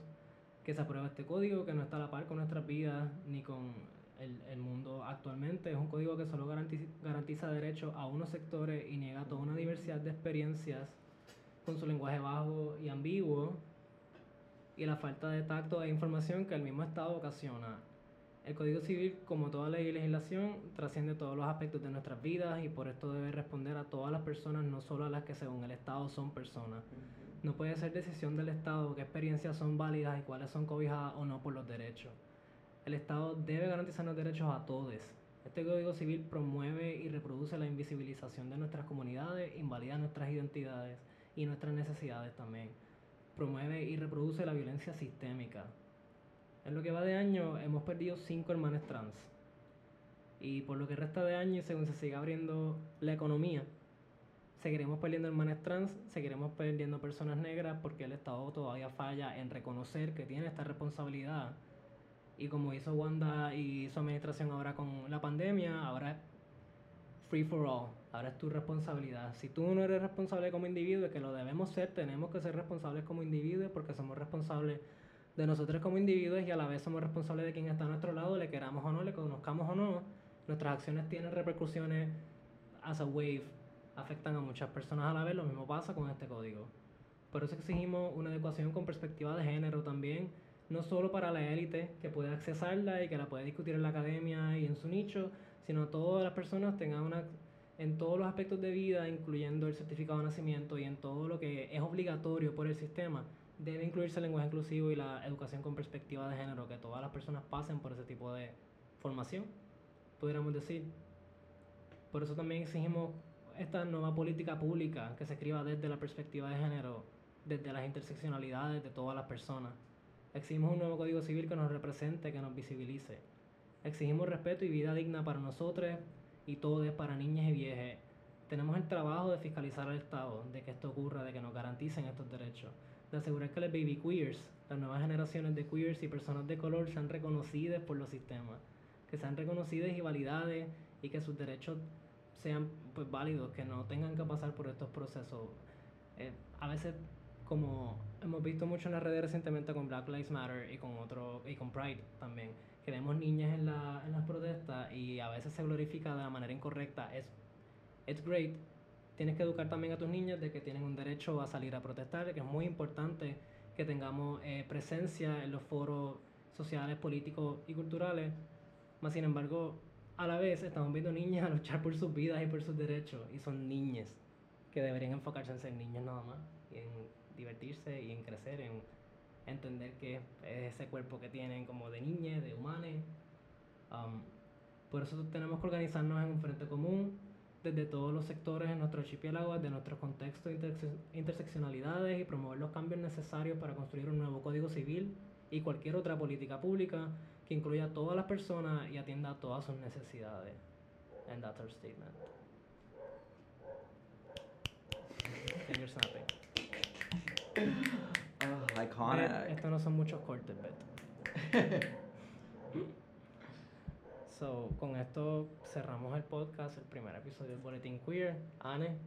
que se aprueba este código que no está a la par con nuestras vidas ni con el, el, mundo actualmente. Es un código que solo garantiza, garantiza derechos a unos sectores y niega toda una diversidad de experiencias con su lenguaje bajo y ambiguo y la falta de tacto e información que el mismo Estado ocasiona. El Código Civil, como toda ley y legislación, trasciende todos los aspectos de nuestras vidas y por esto debe responder a todas las personas, no solo a las que según el Estado son personas. No puede ser decisión del Estado qué experiencias son válidas y cuáles son cobijadas o no por los derechos el Estado debe garantizar los derechos a todos. Este Código Civil promueve y reproduce la invisibilización de nuestras comunidades, invalida nuestras identidades y nuestras necesidades también. Promueve y reproduce la violencia sistémica. En lo que va de año hemos perdido cinco hermanas trans. Y por lo que resta de año, según se siga abriendo la economía, seguiremos perdiendo hermanas trans, seguiremos perdiendo personas negras porque el Estado todavía falla en reconocer que tiene esta responsabilidad y como hizo Wanda y su administración ahora con la pandemia, ahora es free for all. Ahora es tu responsabilidad. Si tú no eres responsable como individuo, que lo debemos ser, tenemos que ser responsables como individuos porque somos responsables de nosotros como individuos y a la vez somos responsables de quien está a nuestro lado, le queramos o no, le conozcamos o no. Nuestras acciones tienen repercusiones as a wave, afectan a muchas personas a la vez. Lo mismo pasa con este código. Por eso exigimos una adecuación con perspectiva de género también no solo para la élite que puede accesarla y que la puede discutir en la academia y en su nicho, sino todas las personas tengan una en todos los aspectos de vida, incluyendo el certificado de nacimiento y en todo lo que es obligatorio por el sistema, debe incluirse el lenguaje inclusivo y la educación con perspectiva de género, que todas las personas pasen por ese tipo de formación, pudiéramos decir. Por eso también exigimos esta nueva política pública que se escriba desde la perspectiva de género, desde las interseccionalidades de todas las personas Exigimos un nuevo código civil que nos represente, que nos visibilice. Exigimos respeto y vida digna para nosotros y todos, para niñas y viejas. Tenemos el trabajo de fiscalizar al Estado, de que esto ocurra, de que nos garanticen estos derechos, de asegurar que los baby queers, las nuevas generaciones de queers y personas de color sean reconocidas por los sistemas, que sean reconocidas y validadas y que sus derechos sean pues válidos, que no tengan que pasar por estos procesos. Eh, a veces como hemos visto mucho en las redes recientemente con Black Lives Matter y con otro y con Pride también, que vemos niñas en, la, en las protestas y a veces se glorifica de la manera incorrecta. Es it's great. Tienes que educar también a tus niñas de que tienen un derecho a salir a protestar, que es muy importante que tengamos eh, presencia en los foros sociales, políticos y culturales. Más sin embargo, a la vez estamos viendo niñas luchar por sus vidas y por sus derechos y son niñas que deberían enfocarse en ser niñas nada más y en divertirse y en crecer, en entender que es ese cuerpo que tienen como de niña, de humanes. Um, por eso tenemos que organizarnos en un frente común desde todos los sectores en nuestro archipiélago, de nuestro contexto de interseccionalidades y promover los cambios necesarios para construir un nuevo código civil y cualquier otra política pública que incluya a todas las personas y atienda a todas sus necesidades. And that's our statement. Oh, iconic. Estos no son muchos cortes, Beto. so, con esto cerramos el podcast, el primer episodio del Boletín Queer. Anne,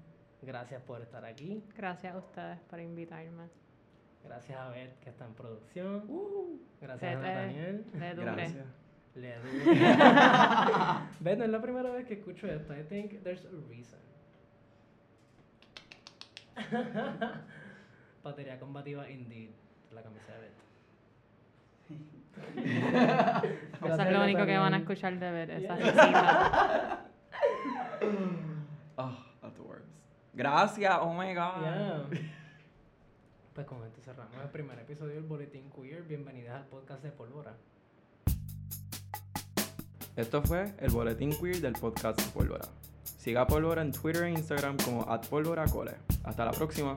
gracias por estar aquí. Gracias a ustedes por invitarme. Gracias a Beth, que está en producción. Uh, gracias a Daniel. Le Gracias. Le Beth, no es la primera vez que escucho esto. I think there's a reason. Batería combativa Indeed, la camisa de Beto. Eso es lo único que van a escuchar de ver, esa risita. Oh. Gracias, oh my god. Yeah. Pues con esto cerramos el primer episodio del Boletín Queer. Bienvenidas al podcast de Pólvora. Esto fue el boletín queer del podcast de Pólvora. Siga a Pólvora en Twitter e Instagram como at. Hasta la próxima.